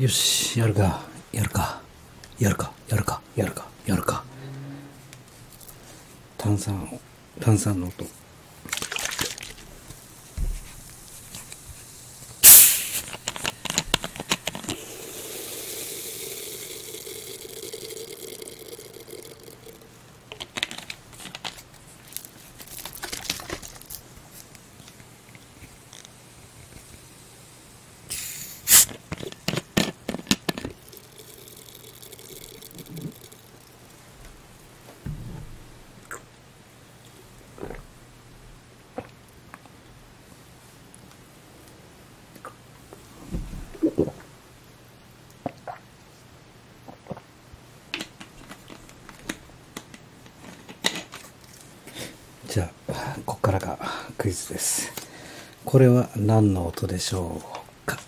よしやるか。やるか。やるか。やるか。やるか。やるか。炭酸炭酸の音。じゃあここからがクイズです。これは何の音でしょうか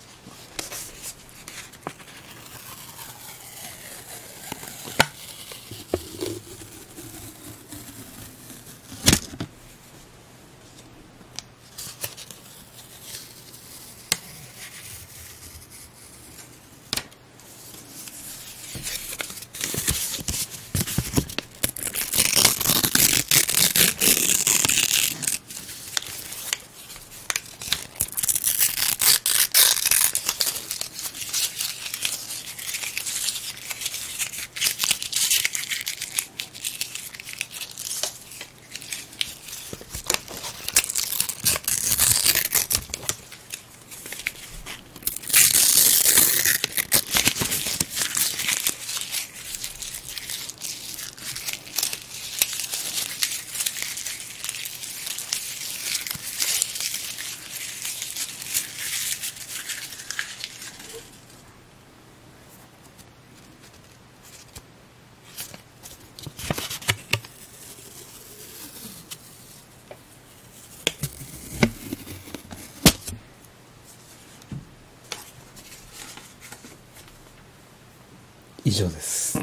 以上です。